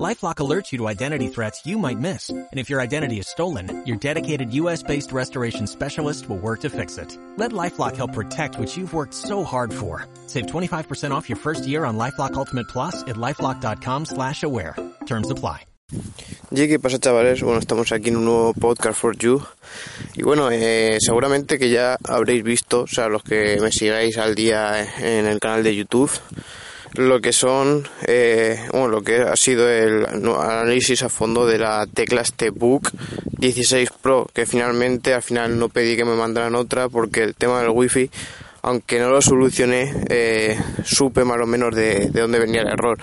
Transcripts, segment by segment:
LifeLock alerts you to identity threats you might miss. And if your identity is stolen, your dedicated US-based restoration specialist will work to fix it. Let LifeLock help protect what you've worked so hard for. Save 25% off your first year on LifeLock Ultimate Plus at LifeLock.com slash aware. Terms apply. Y ¿qué pasa chavales? Bueno, estamos aquí en un nuevo podcast for you. Y bueno, eh, seguramente que ya habréis visto, o sea, los que me sigáis al día en el canal de YouTube, lo que son, eh, bueno, lo que ha sido el análisis a fondo de la tecla Book 16 Pro, que finalmente al final no pedí que me mandaran otra porque el tema del wifi, aunque no lo solucioné, eh, supe más o menos de, de dónde venía el error.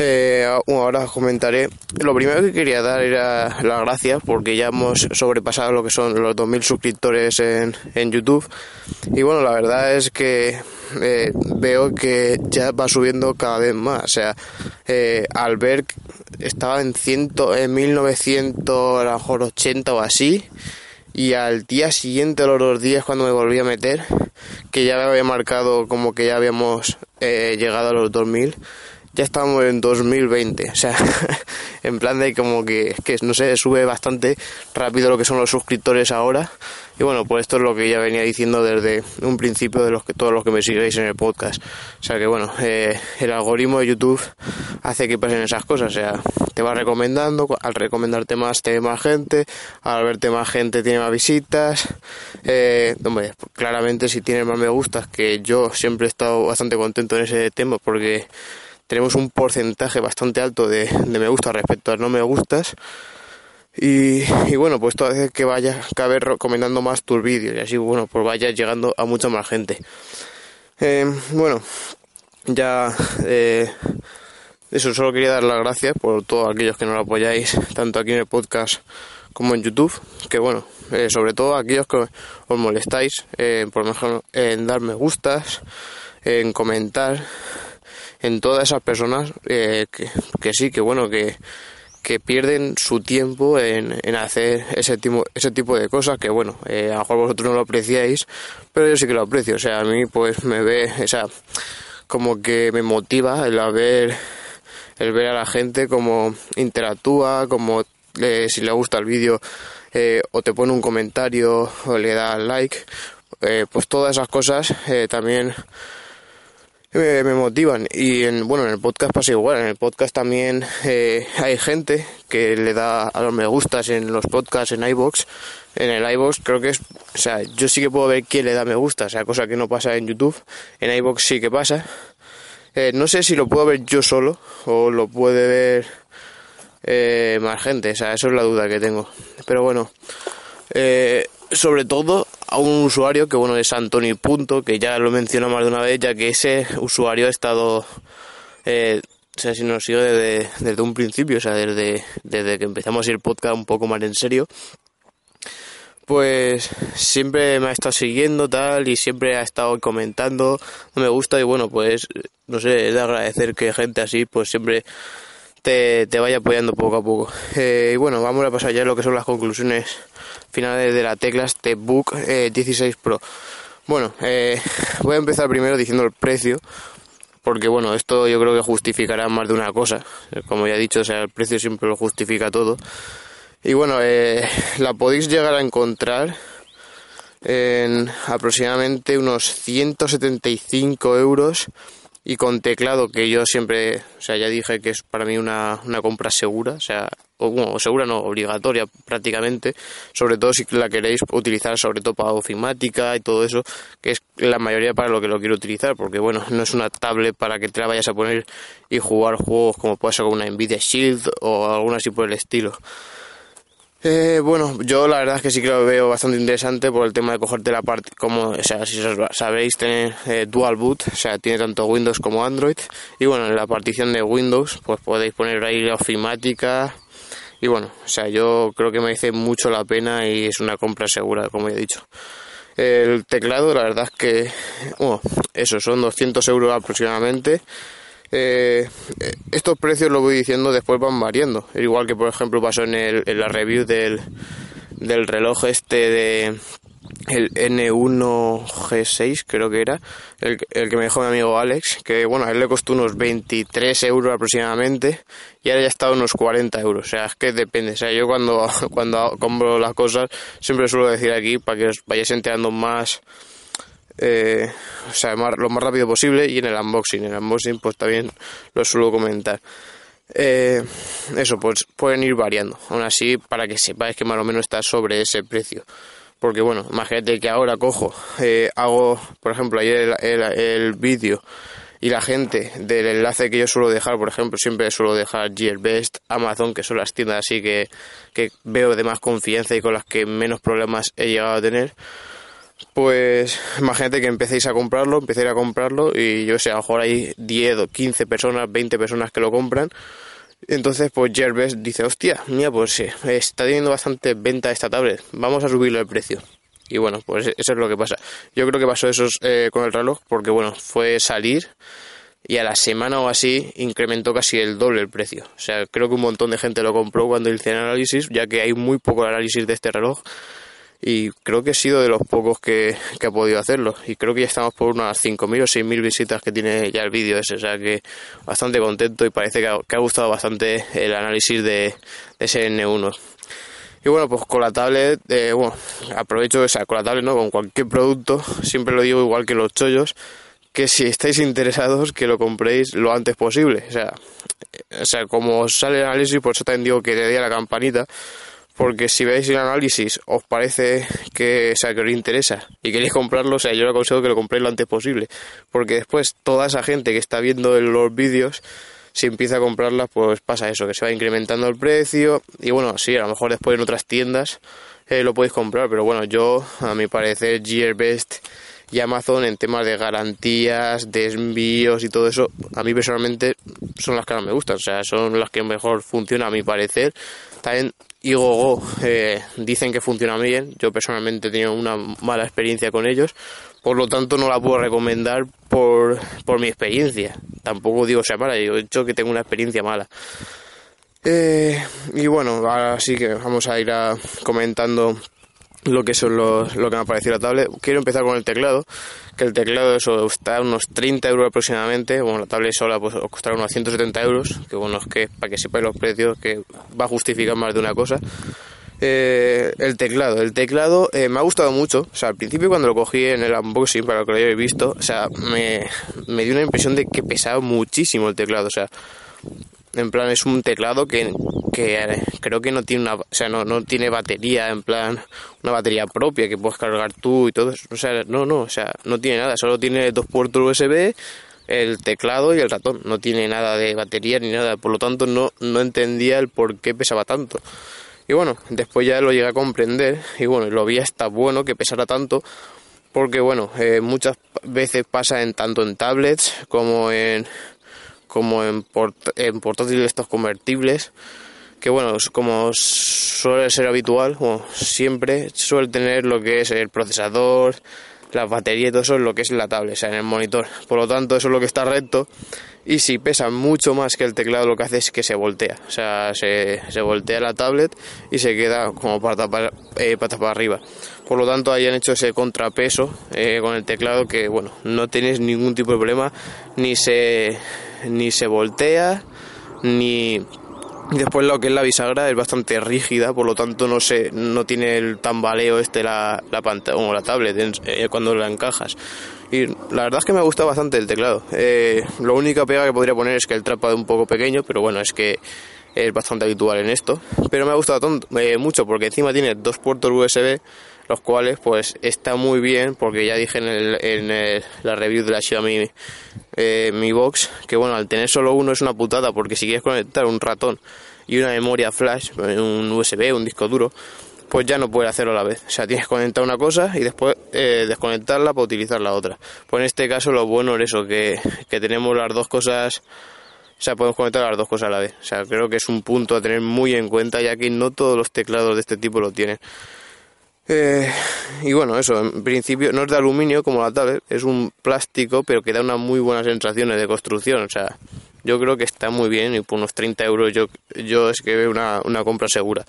Eh, ahora os comentaré. Lo primero que quería dar era las gracias porque ya hemos sobrepasado lo que son los 2.000 suscriptores en, en YouTube. Y bueno, la verdad es que eh, veo que ya va subiendo cada vez más. O sea, eh, ver estaba en, ciento, en 1900, a lo mejor 80 o así. Y al día siguiente, los dos días, cuando me volví a meter, que ya había marcado como que ya habíamos eh, llegado a los 2000 ya estamos en 2020, o sea, en plan de como que, no sé, sube bastante rápido lo que son los suscriptores ahora. Y bueno, pues esto es lo que ya venía diciendo desde un principio de los que todos los que me sigáis en el podcast. O sea que bueno, eh, el algoritmo de YouTube hace que pasen esas cosas, o sea, te va recomendando, al recomendarte más te ve más gente, al verte más gente tiene más visitas. Eh, hombre, claramente si tienes más me gustas, que yo siempre he estado bastante contento en ese tema porque tenemos un porcentaje bastante alto de, me gusta respecto a no me gustas. Y, bueno, pues todo hace que vaya cada vez recomendando más tus vídeos y así, bueno, pues vaya llegando a mucha más gente. Eh, bueno, ya eh, eso, solo quería dar las gracias por todos aquellos que nos apoyáis, tanto aquí en el podcast como en YouTube, que bueno, eh, sobre todo aquellos que os molestáis, por mejor en dar me gustas, en comentar, en todas esas personas eh, que, sí, que bueno, que, que pierden su tiempo en, en hacer ese tipo, ese tipo de cosas que bueno, eh, a lo mejor vosotros no lo apreciáis, pero yo sí que lo aprecio, o sea, a mí pues me ve, o sea, como que me motiva el ver, el ver a la gente como interactúa, como eh, si le gusta el vídeo o te pone un comentario o le da like, pues todas esas cosas también me, me motivan. Y en, bueno, en el podcast pasa igual. En el podcast también eh, hay gente que le da a los me gustas en los podcasts en iBox. En el iBox creo que es, o sea, yo sí que puedo ver quién le da me gusta, o sea, cosa que no pasa en YouTube. En iBox sí que pasa. Eh, no sé si lo puedo ver yo solo o lo puede ver eh, más gente, o sea, eso es la duda que tengo. Pero bueno, eh, sobre todo a un usuario que bueno es Anthony Punto, que ya lo menciono más de una vez, ya que ese usuario ha estado, eh, o sea, si nos sigue desde, desde un principio, o sea, desde, desde que empezamos ir podcast un poco más en serio, pues siempre me ha estado siguiendo tal y siempre ha estado comentando, me gusta y bueno, pues no sé, es de agradecer que gente así pues siempre te, te vaya apoyando poco a poco. Eh, y bueno, vamos a pasar ya a lo que son las conclusiones finales de la tecla Stepbook 16 eh, Pro. Bueno, eh, voy a empezar primero diciendo el precio, porque bueno, esto yo creo que justificará más de una cosa. Como ya he dicho, o sea, el precio siempre lo justifica todo. Y bueno, eh, la podéis llegar a encontrar en aproximadamente unos 175 euros y con teclado que yo siempre, o sea, ya dije que es para mí una, una compra segura, o sea, o, bueno, segura no, obligatoria prácticamente, sobre todo si la queréis utilizar sobre todo para ofimática y todo eso, que es la mayoría para lo que lo quiero utilizar, porque bueno, no es una tablet para que te la vayas a poner y jugar juegos como puede ser con una Nvidia Shield o alguna así por el estilo. Eh, bueno, yo la verdad es que sí que lo veo bastante interesante por el tema de cogerte la parte, como, o sea, si sabéis, tener eh, dual boot, o sea, tiene tanto Windows como Android. Y bueno, en la partición de Windows, pues podéis poner ahí la ofimática. Y bueno, o sea, yo creo que me dice mucho la pena y es una compra segura, como he dicho. El teclado, la verdad es que, bueno, eso, son 200 euros aproximadamente. Eh, estos precios, lo voy diciendo, después van variando. Igual que, por ejemplo, pasó en, el, la review del, del reloj este de el N1G6 creo que era el, el, que me dejó mi amigo Alex que bueno a él le costó unos 23 euros aproximadamente y ahora ya está unos 40 euros o sea es que depende o sea yo cuando cuando compro las cosas siempre suelo decir aquí para que os vayáis enterando más eh, o sea lo más rápido posible y en el unboxing. En el unboxing pues también lo suelo comentar. Eh, eso pues pueden ir variando. Aún así para que sepáis que más o menos está sobre ese precio. Porque bueno, imagínate que ahora cojo, eh, hago, por ejemplo, ayer el, el, vídeo y la gente del enlace que yo suelo dejar, por ejemplo, siempre suelo dejar Gearbest, Amazon, que son las tiendas así que, que veo de más confianza y con las que menos problemas he llegado a tener. Pues imagínate que empecéis a comprarlo, empecéis a comprarlo y yo sé, a lo mejor hay 10 o 15 personas, 20 personas que lo compran entonces, pues Jervis dice, hostia, mira, pues sí, está teniendo bastante venta esta tablet, vamos a subirle el precio. Y bueno, pues eso es lo que pasa. Yo creo que pasó eso eh, con el reloj porque, bueno, fue salir y a la semana o así incrementó casi el doble el precio. O sea, creo que un montón de gente lo compró cuando hice el análisis, ya que hay muy poco análisis de este reloj y creo que he sido de los pocos que, que ha podido hacerlo y creo que ya estamos por unas 5.000 o 6.000 visitas que tiene ya el vídeo ese, o sea que bastante contento y parece que ha, que ha gustado bastante el análisis de, ese N1. Y bueno, pues con la tablet, eh, bueno, aprovecho esa, con la tablet, ¿no? Con cualquier producto, siempre lo digo igual que los chollos, que si estáis interesados, que lo compréis lo antes posible. O sea, o sea como sale el análisis, por eso también digo que le dé a la campanita, porque si veis el análisis os parece que, sea, que os interesa y queréis comprarlo, o sea, yo os aconsejo que lo compréis lo antes posible, porque después toda esa gente que está viendo los vídeos, si empieza a comprarlas, pues pasa eso, que se va incrementando el precio y bueno, sí, a lo mejor después en otras tiendas eh, lo podéis comprar, pero bueno, yo, a mi parecer, Gearbest y Amazon en temas de garantías, de envíos y todo eso, a mí personalmente son las que más me gustan, o sea, son las que mejor funcionan a mi parecer. También y Gogo eh, dicen que funciona bien. Yo personalmente he tenido una mala experiencia con ellos, por lo tanto no la puedo recomendar por, por mi experiencia. Tampoco digo sea mala, yo he dicho que tengo una experiencia mala. Eh, y bueno, ahora sí que vamos a ir comentando lo que son los, lo que me ha parecido la tablet. Quiero empezar con el teclado, que el teclado eso está a unos 30 euros aproximadamente. Bueno, la tablet sola pues os costará unos 170 euros, que bueno, es que para que sepáis los precios, que va a justificar más de una cosa. Eh, el teclado, el teclado eh, me ha gustado mucho. O sea, al principio cuando lo cogí en el unboxing, para lo que lo hayáis visto, o sea, me, me dio una impresión de que pesaba muchísimo el teclado. O sea, en plan es un teclado que, creo que no tiene una, o sea, no, no tiene batería, en plan una batería propia que puedes cargar tú y todo. O sea, no, no, o sea, no tiene nada, solo tiene dos puertos USB, el teclado y el ratón. No tiene nada de batería ni nada, por lo tanto no, no entendía el por qué pesaba tanto. Y bueno, después ya lo llegué a comprender y bueno, lo vi hasta bueno que pesara tanto porque bueno, eh, muchas veces pasa en tanto en tablets como en como en, en portátiles estos convertibles que bueno, como suele ser habitual, siempre suele tener lo que es el procesador, la batería y todo eso es lo que es la tablet, o sea, en el monitor. Por lo tanto, eso es lo que está recto. Y si pesa mucho más que el teclado, lo que hace es que se voltea. O sea, se, se voltea la tablet y se queda como pata para, eh, para arriba. Por lo tanto, hayan hecho ese contrapeso eh, con el teclado que, bueno, no tenéis ningún tipo de problema, ni se ni se voltea, ni después lo que es la bisagra es bastante rígida, por lo tanto no se, no tiene el tambaleo este la, la pantalla o la tablet eh, cuando la encajas. Y la verdad es que me ha gustado bastante el teclado. Eh, lo única pega que podría poner es que el trapa es un poco pequeño, pero bueno, es que es bastante habitual en esto. Pero me ha gustado eh, mucho porque encima tiene dos puertos USB los cuales pues está muy bien porque ya dije en, el, la review de la Xiaomi eh, Mi Box que bueno al tener solo uno es una putada porque si quieres conectar un ratón y una memoria flash un USB un disco duro pues ya no puedes hacerlo a la vez o sea tienes que conectar una cosa y después eh, desconectarla para utilizar la otra pues en este caso lo bueno es eso que, que tenemos las dos cosas o sea, podemos conectar las dos cosas a la vez. O sea, creo que es un punto a tener muy en cuenta, ya que no todos los teclados de este tipo lo tienen. Eh, y bueno, eso, en principio no es de aluminio como la tablet, es un plástico, pero que da unas muy buenas sensaciones de construcción. O sea, yo creo que está muy bien y por unos 30 euros yo, yo es que veo una, una compra segura.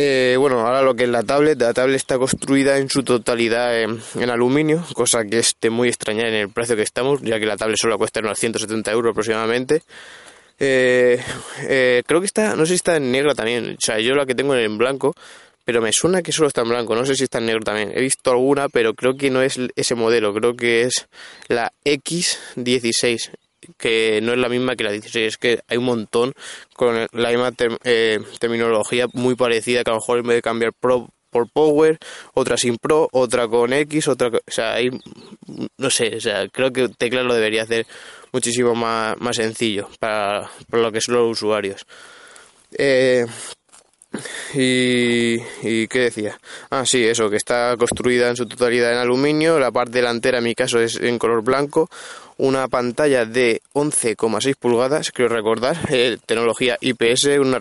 Eh, bueno, ahora lo que es la tablet, la tablet está construida en su totalidad en, aluminio, cosa que es muy extraña en el precio que estamos, ya que la tablet solo cuesta unos 170 euros aproximadamente. Eh, eh, creo que está, no sé si está en negro también, o sea, yo la que tengo en blanco, pero me suena que solo está en blanco, no sé si está en negro también. He visto alguna, pero creo que no es ese modelo, creo que es la X16 que no es la misma que la 16, es que hay un montón con la misma eh, terminología muy parecida, que a lo mejor en vez de cambiar Pro por Power, otra sin Pro, otra con X, otra, o sea, hay, no sé, o sea, creo que Tecla lo debería hacer muchísimo más, más sencillo para, para lo que son los usuarios. Eh, y, y, qué decía? Ah, sí, eso, que está construida en su totalidad en aluminio, la parte delantera en mi caso es en color blanco, una pantalla de 11,6 pulgadas, creo recordar, eh, tecnología IPS, una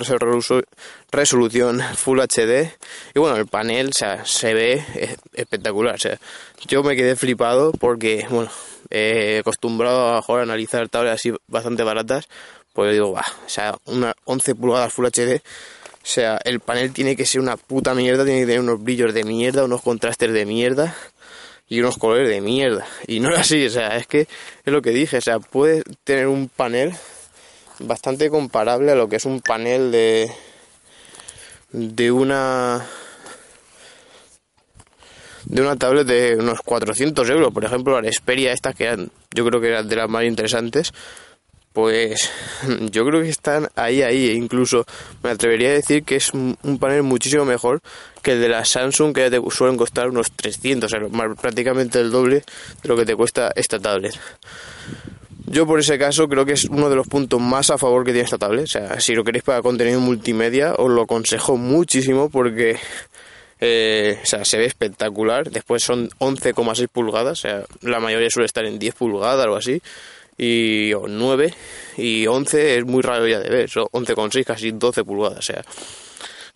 resolución Full HD y bueno, el panel o sea, se ve espectacular, o sea, yo me quedé flipado porque, bueno, he acostumbrado a, analizar tablas así bastante baratas, pues digo, va, o sea, una 11 pulgadas Full HD o sea, el panel tiene que ser una puta mierda, tiene que tener unos brillos de mierda, unos contrastes de mierda y unos colores de mierda. Y no es así, o sea, es que es lo que dije, o sea, puede tener un panel bastante comparable a lo que es un panel de de una de una tablet de unos 400 euros, por ejemplo, la Xperia estas que eran, yo creo que eran de las más interesantes, pues yo creo que están ahí, ahí, e incluso me atrevería a decir que es un panel muchísimo mejor que el de la Samsung, que ya te suelen costar unos 300, o sea, prácticamente el doble de lo que te cuesta esta tablet. Yo por ese caso creo que es uno de los puntos más a favor que tiene esta tablet. O sea, si lo queréis para contenido multimedia, os lo aconsejo muchísimo porque eh, o sea, se ve espectacular. Después son 11,6 pulgadas, o sea, la mayoría suele estar en 10 pulgadas o así y o 9 y 11 es muy raro ya de ver, son 11,6 casi 12 pulgadas, o sea,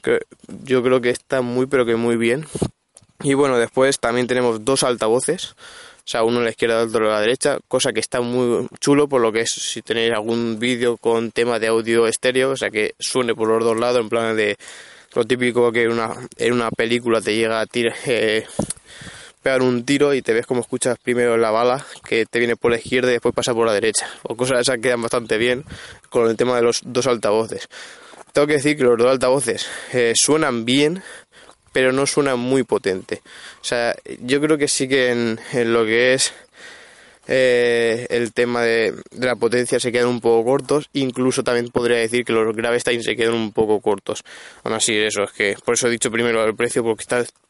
que yo creo que está muy pero que muy bien. Y bueno, después también tenemos dos altavoces, o sea, uno a la izquierda y otro a la derecha, cosa que está muy chulo por lo que es si tenéis algún vídeo con tema de audio estéreo, o sea, que suene por los dos lados en plan de lo típico que una, en una película te llega a tirar eh, pegar un tiro y te ves como escuchas primero la bala que te viene por la izquierda y después pasa por la derecha. O cosas esas quedan bastante bien con el tema de los dos altavoces. Tengo que decir que los dos altavoces eh, suenan bien, pero no suenan muy potente. O sea, yo creo que sí que en lo que es eh, el tema de, la potencia se quedan un poco cortos, incluso también podría decir que los graves también se quedan un poco cortos. Aún así, eso es que por eso he dicho primero el precio, porque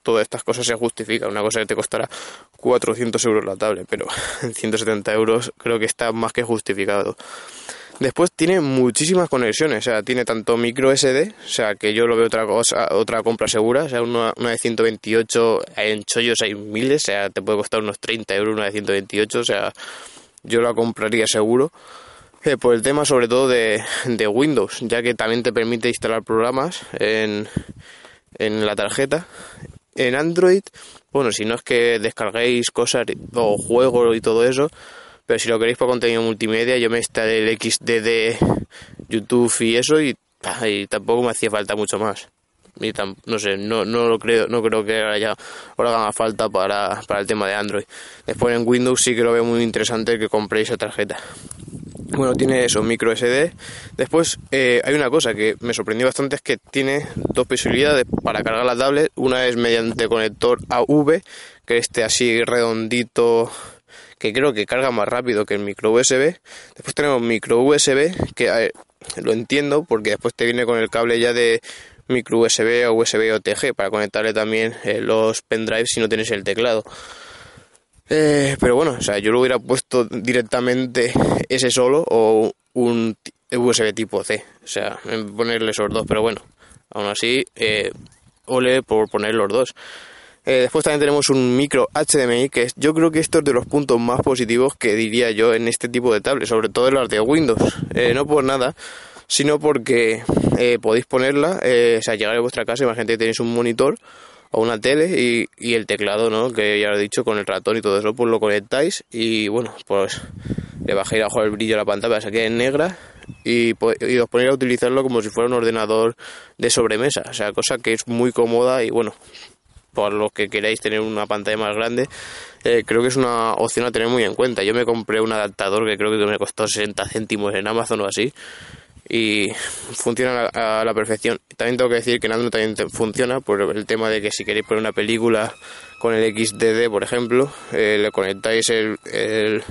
todas estas cosas se justifican. Una cosa que te costará 400 euros la tablet, pero en 170 euros creo que está más que justificado. Después tiene muchísimas conexiones, o sea, tiene tanto micro SD, o sea, que yo lo veo otra cosa, otra compra segura, o sea, una, de 128, en chollos hay miles, o sea, te puede costar unos 30 euros una de 128, o sea, yo la compraría seguro. Eh, por el tema sobre todo de, de, Windows, ya que también te permite instalar programas en, en la tarjeta. En Android, bueno, si no es que descarguéis cosas o juegos y todo eso, pero si lo queréis para contenido multimedia, yo me instalé el XD YouTube y eso y, tampoco me hacía falta mucho más. Y no sé, no, no lo creo, no creo que ahora ya ahora haga falta para, para el tema de Android. Después en Windows sí que lo veo muy interesante que compréis esa tarjeta. Bueno, tiene eso, micro SD. Después eh, hay una cosa que me sorprendió bastante, es que tiene dos posibilidades para cargar la tablet. Una es mediante conector AV, que este así redondito que creo que carga más rápido que el micro USB. Después tenemos micro USB, que lo entiendo porque después te viene con el cable ya de micro USB o USB OTG para conectarle también eh, los pendrives si no tienes el teclado. Eh, pero bueno, o sea, yo lo hubiera puesto directamente ese solo o un USB tipo C, o sea, ponerle esos dos, pero bueno, aún así, eh, ole por poner los dos. Eh, después también tenemos un micro HDMI, que es, yo creo que esto es de los puntos más positivos que diría yo en este tipo de tablets, sobre todo en las de Windows. Eh, no por nada, sino porque eh, podéis ponerla, o sea, llegar a vuestra casa, imagínate que tenéis un monitor una tele y, el teclado, ¿no? Que ya lo he dicho, con el ratón y todo eso, pues lo conectáis y bueno, pues le bajáis abajo el brillo a la pantalla para que quede negra y, y os ponéis a utilizarlo como si fuera un ordenador de sobremesa, o sea, cosa que es muy cómoda y bueno, por los que queráis tener una pantalla más grande, eh, creo que es una opción a tener muy en cuenta. Yo me compré un adaptador que creo que me costó 60 céntimos en Amazon o así y funciona a la, perfección. También tengo que decir que en Android también funciona por el tema de que si queréis poner una película con el XDD, por ejemplo, eh, le conectáis el, el,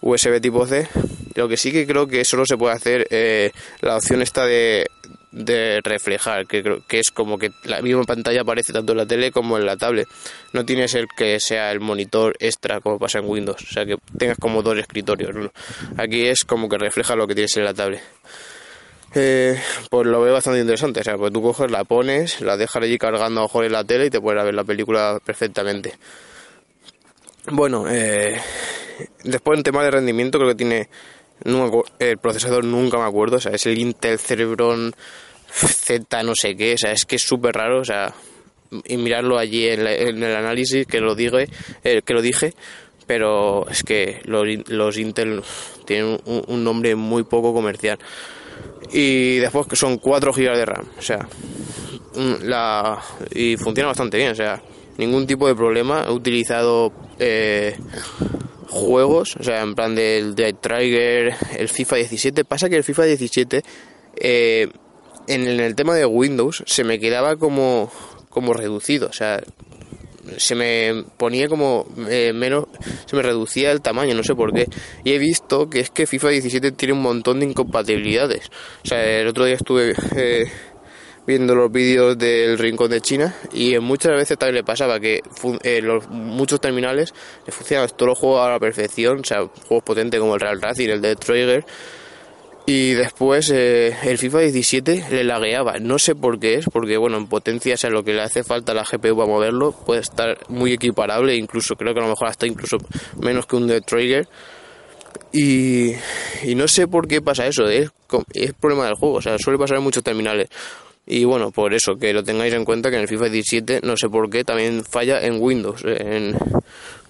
USB tipo C. Lo que sí que creo que solo se puede hacer eh, la opción esta de de reflejar, que creo que es como que la misma pantalla aparece tanto en la tele como en la tablet. No tienes el que sea el monitor extra como pasa en Windows, o sea que tengas como dos escritorios. Aquí es como que refleja lo que tienes en la tablet. Eh, pues lo veo bastante interesante, o sea, pues tú coges, la pones, la dejas allí cargando a en la tele y te puedes ver la película perfectamente. Bueno, eh, después en tema de rendimiento creo que tiene el procesador nunca me acuerdo, o sea, es el Intel Cerebron Z no sé qué, o sea, es que es súper raro, o sea, y mirarlo allí en, el análisis que lo dije, eh, que lo dije, pero es que los, Intel tienen un, nombre muy poco comercial. Y después que son 4 GB de RAM, o sea, la y funciona bastante bien, o sea, ningún tipo de problema. He utilizado eh, juegos, o sea, en plan del Dead Trigger, el FIFA 17. Pasa que el FIFA 17 eh, en, el tema de Windows se me quedaba como, como reducido, o sea, se me ponía como eh, menos, se me reducía el tamaño, no sé por qué. Y he visto que es que FIFA 17 tiene un montón de incompatibilidades. O sea, el otro día estuve eh, viendo los vídeos del Rincón de China y muchas veces también le pasaba que eh, los, muchos terminales le funcionaban todos los juegos a la perfección, o sea, juegos potentes como el Real Racing, el de Trigger y después eh, el FIFA 17 le lagueaba, no sé por qué es, porque bueno, en potencia, o sea, lo que le hace falta a la GPU para moverlo puede estar muy equiparable, incluso creo que a lo mejor hasta incluso menos que un Dead Trigger. Y, y no sé por qué pasa eso, es, es problema del juego, o sea, suele pasar en muchos terminales. Y bueno, por eso, que lo tengáis en cuenta que en el FIFA 17, no sé por qué, también falla en Windows. En,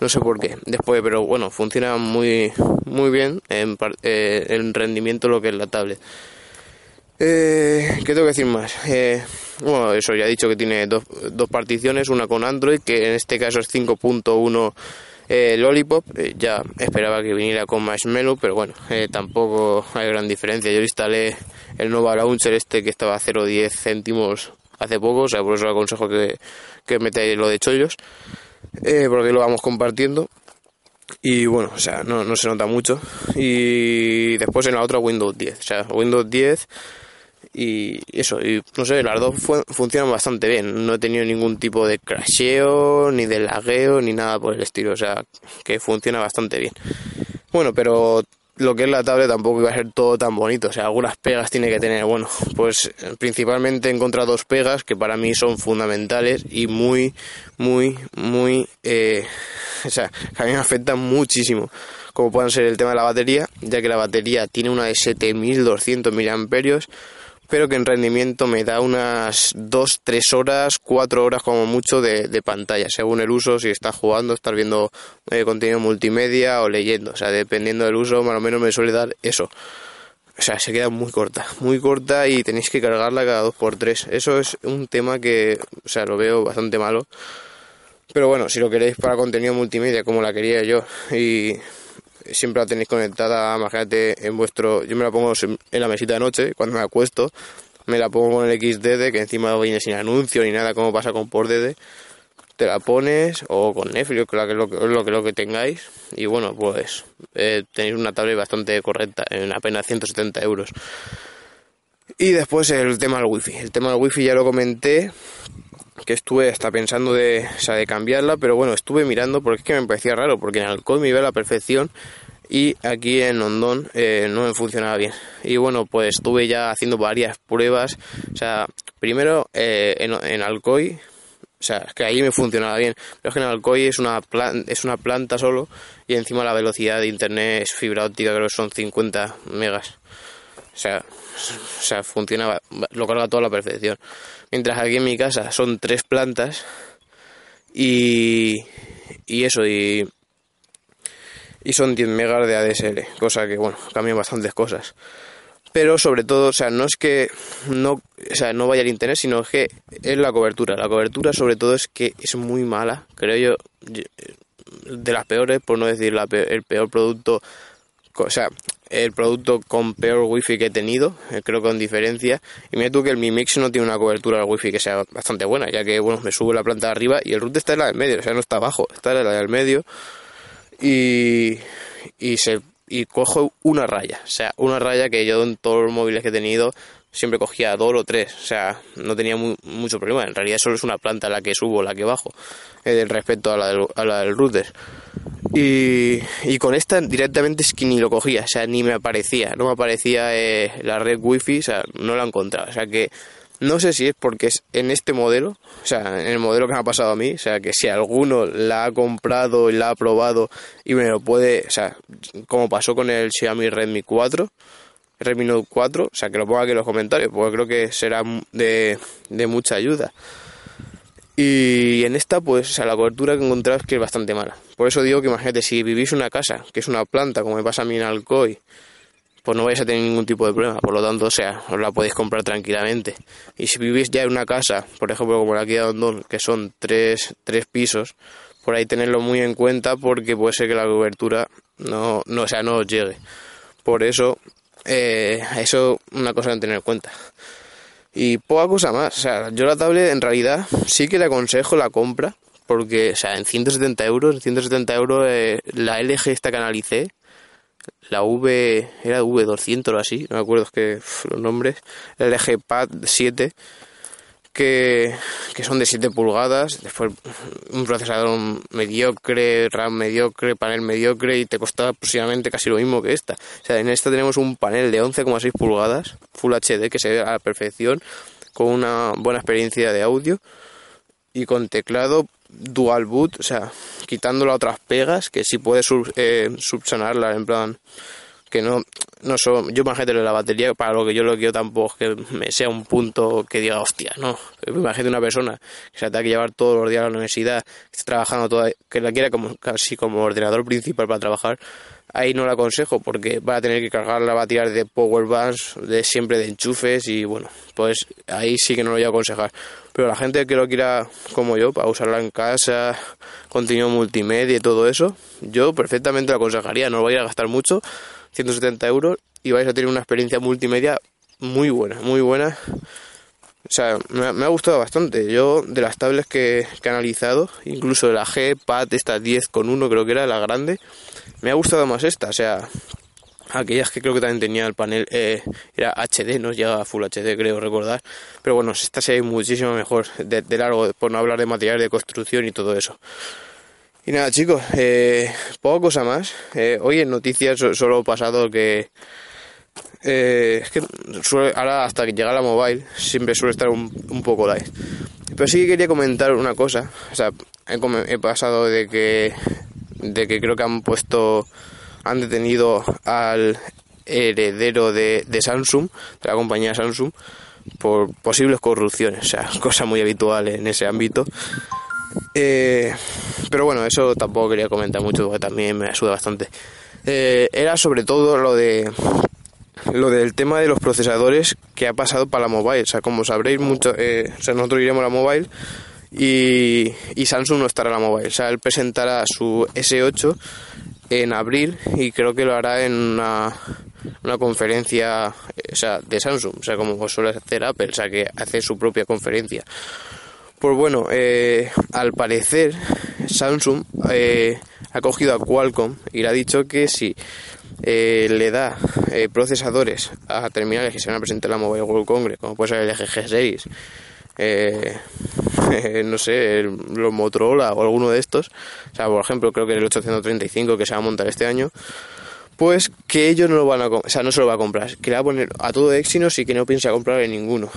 no sé por qué. Después, pero bueno, funciona muy, muy bien en, eh, rendimiento lo que es la tablet. Eh, ¿Qué tengo que decir más? Eh, bueno, eso ya he dicho que tiene dos, dos particiones, una con Android, que en este caso es 5.1 eh, Lollipop, eh, ya esperaba que viniera con Marshmallow, pero bueno, eh, tampoco hay gran diferencia. Yo instalé el Nova Launcher este que estaba a 0,10 céntimos hace poco, o sea, por eso aconsejo que, que metáis lo de chollos, porque lo vamos compartiendo. Y bueno, o sea, no, no se nota mucho. Y después en la otra Windows 10, o sea, Windows 10 y eso, y no sé, las dos funcionan bastante bien. No he tenido ningún tipo de crasheo, ni de lagueo, ni nada por el estilo. O sea, que funciona bastante bien. Bueno, pero lo que es la tablet tampoco iba a ser todo tan bonito. O sea, algunas pegas tiene que tener. Bueno, pues principalmente he encontrado dos pegas que para mí son fundamentales y muy, muy, muy. Eh, o sea, que a mí me afectan muchísimo. Como pueden ser el tema de la batería, ya que la batería tiene una de 7200 mAh pero que en rendimiento me da unas 2, 3 horas, 4 horas como mucho de, pantalla, según el uso, si estás jugando, estás viendo eh, contenido multimedia o leyendo, o sea, dependiendo del uso, más o menos me suele dar eso. O sea, se queda muy corta, muy corta y tenéis que cargarla cada 2x3. Eso es un tema que, o sea, lo veo bastante malo. Pero bueno, si lo queréis para contenido multimedia como la quería yo y siempre la tenéis conectada, imagínate, en vuestro... Yo me la pongo en la mesita de noche, cuando me acuesto, me la pongo con el XDD, que encima viene sin anuncio ni nada, como pasa con por DD. Te la pones, o con Netflix, que es lo que, lo que, lo que tengáis, y bueno, pues eh, tenéis una tablet bastante correcta, en apenas 170 euros. Y después el tema del wifi. El tema del wifi ya lo comenté, que estuve hasta pensando de, sea, de cambiarla, pero bueno, estuve mirando porque es que me parecía raro, porque en Alcoy me iba a la perfección y aquí en Hondón eh, no me funcionaba bien. Y bueno, pues estuve ya haciendo varias pruebas, o sea, primero eh, en, en, Alcoy, o sea, es que ahí me funcionaba bien, pero es que en Alcoy es una, es una planta solo y encima la velocidad de internet es fibra óptica, creo que son 50 megas. O sea, o sea, funciona, lo carga toda la perfección. Mientras aquí en mi casa son tres plantas y, y eso, y, y son 10 megas de ADSL, cosa que, bueno, cambian bastantes cosas. Pero sobre todo, o sea, no es que no, o sea, no vaya el internet, sino que es la cobertura. La cobertura sobre todo es que es muy mala, creo yo, de las peores, por no decir la el peor producto, o sea, el producto con peor wifi que he tenido, eh, creo que con diferencia. Y mira tú que el Mi Mix no tiene una cobertura de wifi que sea bastante buena, ya que bueno, me subo la planta de arriba y el router está en la del medio, o sea, no está abajo, está en la del medio. Y, y se y cojo una raya, o sea, una raya que yo en todos los móviles que he tenido siempre cogía dos o tres, o sea, no tenía mucho problema. En realidad solo es una planta la que subo, la que bajo, eh, respecto a la, del, a la del router. Y, con esta directamente es que ni lo cogía, o sea, ni me aparecía, no me aparecía eh, la red wifi, o sea, no la encontraba, o sea que no sé si es porque es en este modelo, o sea, en el modelo que me ha pasado a mí, o sea, que si alguno la ha comprado y la ha probado y me lo puede, o sea, como pasó con el Xiaomi Redmi 4, Redmi Note 4, o sea, que lo ponga aquí en los comentarios, porque creo que será de mucha ayuda. Y en esta, pues, o sea, la cobertura que encontrado es que es bastante mala. Por eso digo que imagínate, si vivís una casa, que es una planta, como me pasa a mí en Alcoy, pues no vais a tener ningún tipo de problema. Por lo tanto, o sea, os la podéis comprar tranquilamente. Y si vivís ya en una casa, por ejemplo, como la que de que son tres, tres pisos, por ahí tenerlo muy en cuenta porque puede ser que la cobertura no, no, o sea, no os llegue. Por eso, eh, eso una cosa a tener en cuenta. Y poca cosa más. O sea, yo la tablet en realidad sí que le aconsejo la compra. Porque, o sea, en 170 euros, en 170 euros eh, la LG esta que analicé, la V, era V200 o así, no me acuerdo que los nombres, el LG Pad 7, que, son de 7 pulgadas, después un procesador mediocre, RAM mediocre, panel mediocre y te costaba aproximadamente casi lo mismo que esta. O sea, en esta tenemos un panel de 11,6 pulgadas, Full HD, que se ve a la perfección, con una buena experiencia de audio y con teclado dual boot, o sea, quitando las otras pegas que sí puedes eh, subsanarlas, en plan que no, no son, yo imagínate la batería, para lo que yo lo quiero tampoco que me sea un punto que diga, hostia, no, imagínate una persona que se tenga que llevar todos los días a la universidad, que esté trabajando toda, que la quiera como, casi como ordenador principal para trabajar, ahí no la aconsejo porque va a tener que cargar la batería de power bands, de siempre de enchufes y bueno, pues ahí sí que no lo voy a aconsejar. Pero la gente que lo quiera como yo, para usarla en casa, contenido multimedia y todo eso, yo perfectamente lo aconsejaría, no lo voy a gastar mucho, 170 euros y vais a tener una experiencia multimedia muy buena, muy buena. O sea, me, ha gustado bastante. Yo, de las tablets que, he analizado, incluso de la G, Pad, esta 10 con 1 creo que era la grande, me ha gustado más esta. O sea, aquellas que creo que también tenía el panel, eh, era HD, no llega a Full HD, creo recordar. Pero bueno, esta se ve muchísimo mejor, de, largo, por no hablar de material de construcción y todo eso. Y nada, chicos, eh, poca cosa más. Eh, hoy en noticias solo he pasado que eh, es que ahora hasta que llega la mobile siempre suele estar un, poco light. Pero sí que quería comentar una cosa. O sea, he, pasado de que, de que creo que han puesto, han detenido al heredero de, Samsung, de la compañía Samsung, por posibles corrupciones. O sea, cosa muy habitual en ese ámbito. Eh, pero bueno, eso tampoco quería comentar mucho porque también me ayuda bastante. Eh, era sobre todo lo de lo del tema de los procesadores que ha pasado para la mobile. O sea, como sabréis, mucho, eh, o sea, nosotros iremos a la mobile y, Samsung no estará en la mobile. O sea, él presentará su S8 en abril y creo que lo hará en una, una conferencia eh, o sea, de Samsung. O sea, como suele hacer Apple, o sea, que hace su propia conferencia. Pues bueno, eh, al parecer Samsung ha cogido a Qualcomm y le ha dicho que si eh, le da eh, procesadores a terminales que se van a presentar en la Mobile World Congress, como puede ser el LG G6, eh, no sé, los Motorola o alguno de estos, o sea, por ejemplo, creo que el 835 que se va a montar este año, pues que ellos no lo van a, o sea, no se lo va a comprar, que le va a poner a todo Exynos y que no piensa comprar en ninguno.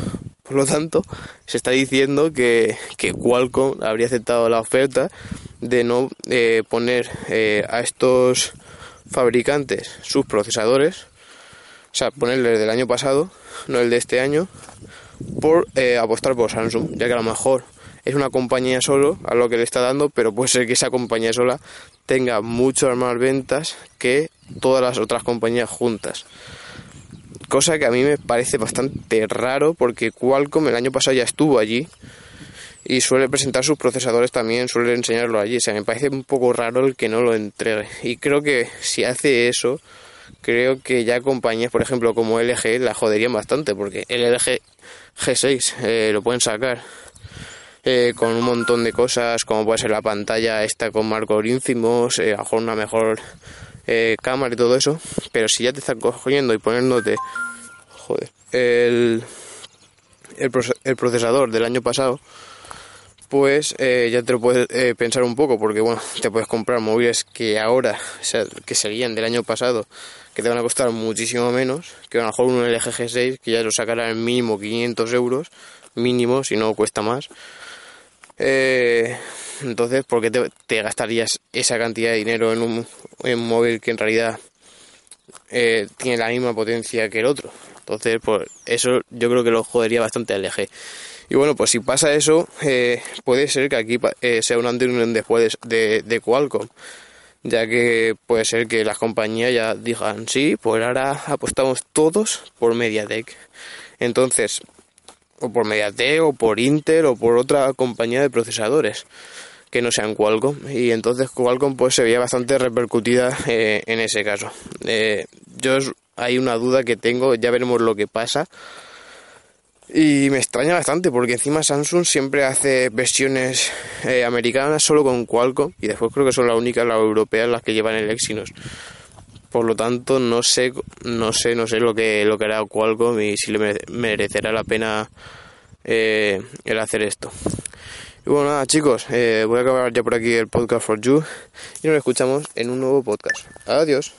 Por lo tanto, se está diciendo que, que Qualcomm habría aceptado la oferta de no poner a estos fabricantes sus procesadores, o sea, ponerle del año pasado, no el de este año, por eh, apostar por Samsung, ya que a lo mejor es una compañía solo a lo que le está dando, pero puede ser que esa compañía sola tenga muchas más ventas que todas las otras compañías juntas. Cosa que a mí me parece bastante raro porque Qualcomm el año pasado ya estuvo allí y suele presentar sus procesadores también, suele enseñarlo allí. O sea, me parece un poco raro el que no lo entregue. Y creo que si hace eso, creo que ya compañías, por ejemplo, como LG, la joderían bastante porque el LG G6 eh, lo pueden sacar eh, con un montón de cosas, como puede ser la pantalla esta con marcos ínfimos, eh, a mejor una mejor eh, cámara y todo eso, pero si ya te están cogiendo y poniéndote, joder, el, el, procesador del año pasado, pues eh, ya te lo puedes eh, pensar un poco, porque bueno, te puedes comprar móviles que ahora, o sea, que serían del año pasado, que te van a costar muchísimo menos, que a lo mejor un LG G6, que ya lo sacará en mínimo 500 euros, mínimo, si no cuesta más. Entonces, ¿por qué te, gastarías esa cantidad de dinero en un, móvil que en realidad eh, tiene la misma potencia que el otro? Entonces, pues eso yo creo que lo jodería bastante al LG. Y bueno, pues si pasa eso, eh, puede ser que aquí eh, sea un antes un después de, de Qualcomm ya que puede ser que las compañías ya digan, sí, pues ahora apostamos todos por MediaTek. Entonces, o por Mediatek o por Intel o por otra compañía de procesadores que no sean Qualcomm. Y entonces Qualcomm pues se veía bastante repercutida eh, en ese caso. Eh, yo hay una duda que tengo ya veremos lo que pasa. Y me extraña bastante porque encima Samsung siempre hace versiones eh, americanas solo con Qualcomm y después creo que son las únicas las europeas las que llevan el Exynos. Por lo tanto no sé no sé no sé lo que lo que hará Qualcomm y si le merecerá la pena el hacer esto y bueno nada chicos eh, voy a acabar ya por aquí el podcast for you y nos escuchamos en un nuevo podcast. Adiós